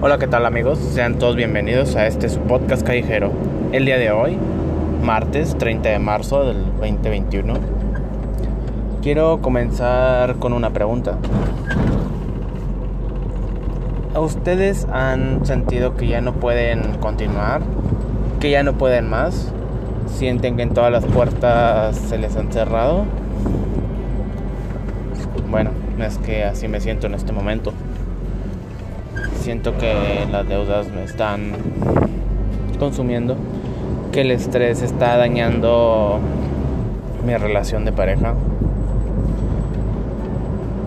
Hola, ¿qué tal amigos? Sean todos bienvenidos a este podcast callejero. El día de hoy, martes 30 de marzo del 2021, quiero comenzar con una pregunta. ¿A ustedes han sentido que ya no pueden continuar? ¿Que ya no pueden más? ¿Sienten que en todas las puertas se les han cerrado? Bueno, es que así me siento en este momento. Siento que las deudas me están consumiendo, que el estrés está dañando mi relación de pareja.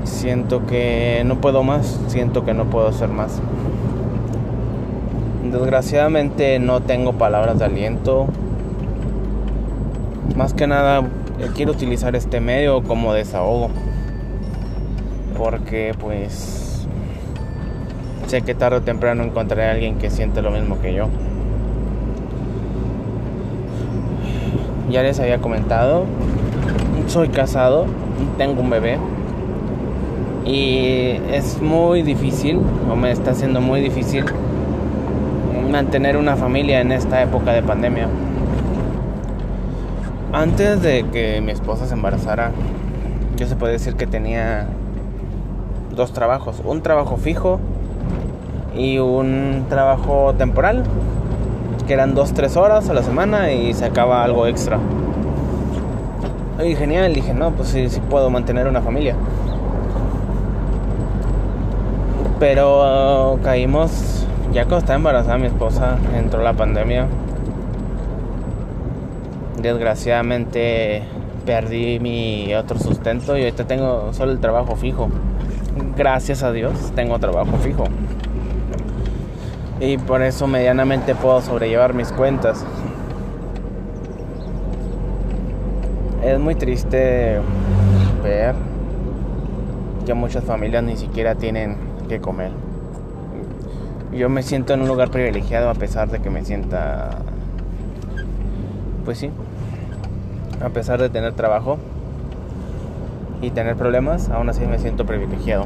Siento que no puedo más, siento que no puedo hacer más. Desgraciadamente no tengo palabras de aliento. Más que nada quiero utilizar este medio como desahogo porque pues sé que tarde o temprano encontraré a alguien que siente lo mismo que yo. Ya les había comentado, soy casado, tengo un bebé y es muy difícil, o me está haciendo muy difícil mantener una familia en esta época de pandemia. Antes de que mi esposa se embarazara, yo se puede decir que tenía dos trabajos, un trabajo fijo y un trabajo temporal, que eran dos, tres horas a la semana y se acaba algo extra. Y genial, dije, no, pues sí, sí puedo mantener una familia. Pero caímos, ya cuando estaba embarazada mi esposa, entró la pandemia. Desgraciadamente perdí mi otro sustento y ahorita tengo solo el trabajo fijo gracias a Dios, tengo trabajo fijo. Y por eso medianamente puedo sobrellevar mis cuentas. Es muy triste ver que muchas familias ni siquiera tienen que comer. Yo me siento en un lugar privilegiado a pesar de que me sienta... Pues sí, a pesar de tener trabajo, y tener problemas, aún así me siento privilegiado.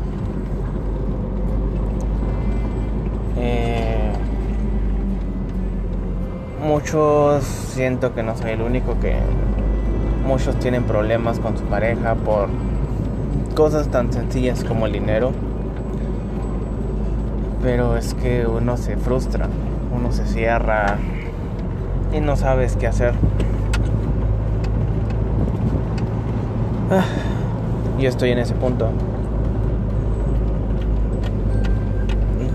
Muchos siento que no soy el único que muchos tienen problemas con su pareja por cosas tan sencillas como el dinero. Pero es que uno se frustra, uno se cierra y no sabes qué hacer. Ah yo estoy en ese punto.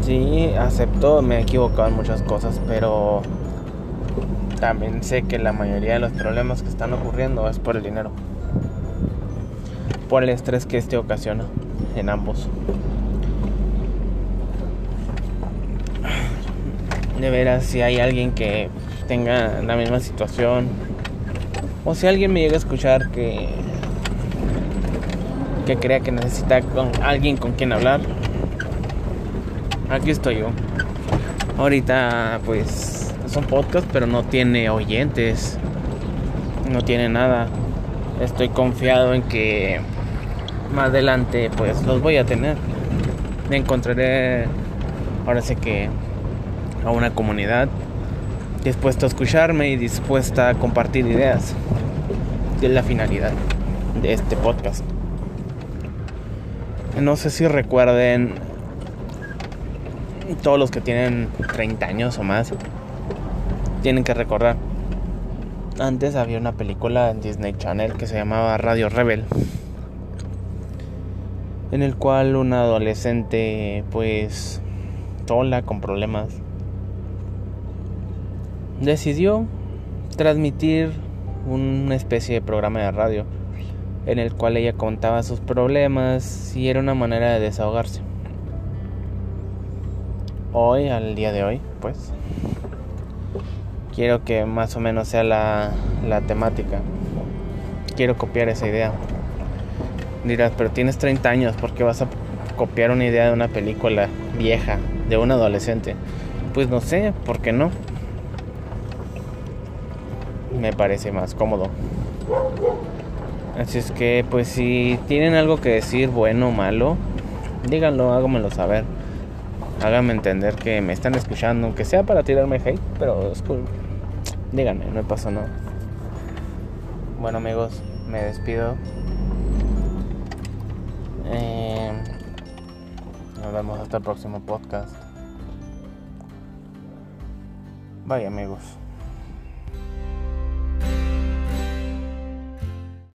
Sí, acepto, me he equivocado en muchas cosas, pero también sé que la mayoría de los problemas que están ocurriendo es por el dinero. Por el estrés que este ocasiona en ambos. De veras, si hay alguien que tenga la misma situación, o si alguien me llega a escuchar que que crea que necesita con alguien con quien hablar, aquí estoy yo. Ahorita pues es un podcast, pero no tiene oyentes, no tiene nada. Estoy confiado en que más adelante pues los voy a tener. Me encontraré ahora sé que a una comunidad dispuesta a escucharme y dispuesta a compartir ideas. Es la finalidad de este podcast. No sé si recuerden todos los que tienen 30 años o más tienen que recordar. Antes había una película en Disney Channel que se llamaba Radio Rebel. En el cual una adolescente pues sola con problemas decidió transmitir una especie de programa de radio en el cual ella contaba sus problemas y era una manera de desahogarse. Hoy, al día de hoy, pues, quiero que más o menos sea la, la temática. Quiero copiar esa idea. Dirás, pero tienes 30 años, ¿por qué vas a copiar una idea de una película vieja, de un adolescente? Pues no sé, ¿por qué no? Me parece más cómodo. Así es que, pues si tienen algo que decir, bueno o malo, díganlo, háganmelo saber. Háganme entender que me están escuchando, aunque sea para tirarme hate, pero es cool. Díganme, no pasa nada. Bueno amigos, me despido. Eh, nos vemos hasta el próximo podcast. Bye amigos.